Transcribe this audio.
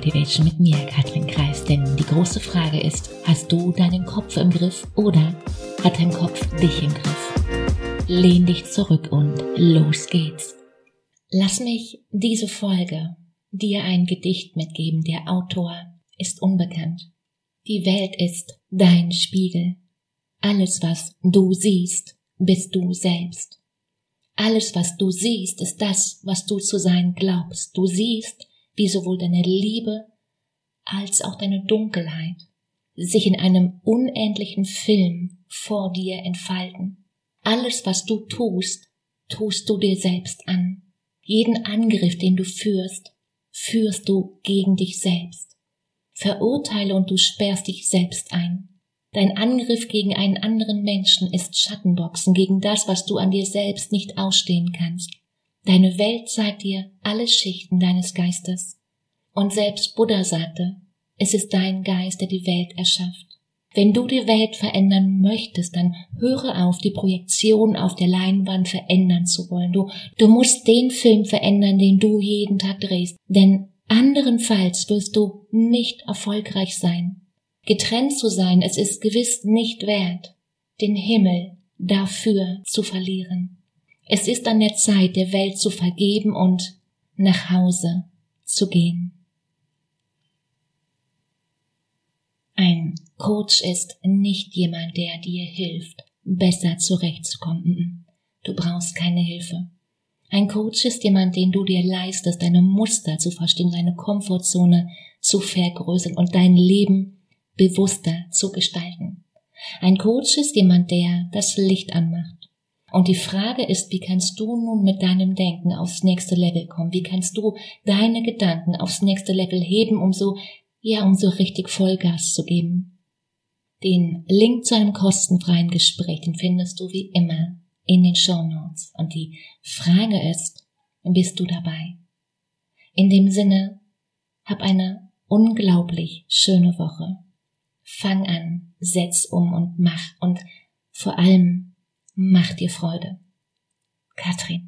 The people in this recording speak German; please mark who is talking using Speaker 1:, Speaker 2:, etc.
Speaker 1: Motivation mit mir, Katrin Kreis. Denn die große Frage ist, hast du deinen Kopf im Griff oder hat dein Kopf dich im Griff? Lehn dich zurück und los geht's. Lass mich diese Folge dir ein Gedicht mitgeben. Der Autor ist unbekannt. Die Welt ist dein Spiegel. Alles, was du siehst, bist du selbst. Alles, was du siehst, ist das, was du zu sein glaubst. Du siehst, wie sowohl deine Liebe als auch deine Dunkelheit sich in einem unendlichen Film vor dir entfalten. Alles, was du tust, tust du dir selbst an. Jeden Angriff, den du führst, führst du gegen dich selbst. Verurteile und du sperrst dich selbst ein. Dein Angriff gegen einen anderen Menschen ist Schattenboxen gegen das, was du an dir selbst nicht ausstehen kannst. Deine Welt zeigt dir alle Schichten deines Geistes. Und selbst Buddha sagte, es ist dein Geist, der die Welt erschafft. Wenn du die Welt verändern möchtest, dann höre auf, die Projektion auf der Leinwand verändern zu wollen. Du, du musst den Film verändern, den du jeden Tag drehst. Denn anderenfalls wirst du nicht erfolgreich sein. Getrennt zu sein, es ist gewiss nicht wert, den Himmel dafür zu verlieren. Es ist an der Zeit, der Welt zu vergeben und nach Hause zu gehen. Ein Coach ist nicht jemand, der dir hilft, besser zurechtzukommen. Du brauchst keine Hilfe. Ein Coach ist jemand, den du dir leistest, deine Muster zu verstehen, deine Komfortzone zu vergrößern und dein Leben bewusster zu gestalten. Ein Coach ist jemand, der das Licht anmacht. Und die Frage ist, wie kannst du nun mit deinem Denken aufs nächste Level kommen? Wie kannst du deine Gedanken aufs nächste Level heben, um so, ja, um so richtig Vollgas zu geben? Den Link zu einem kostenfreien Gespräch, den findest du wie immer in den Show Notes. Und die Frage ist, bist du dabei? In dem Sinne, hab eine unglaublich schöne Woche fang an, setz um und mach und vor allem mach dir Freude. Katrin.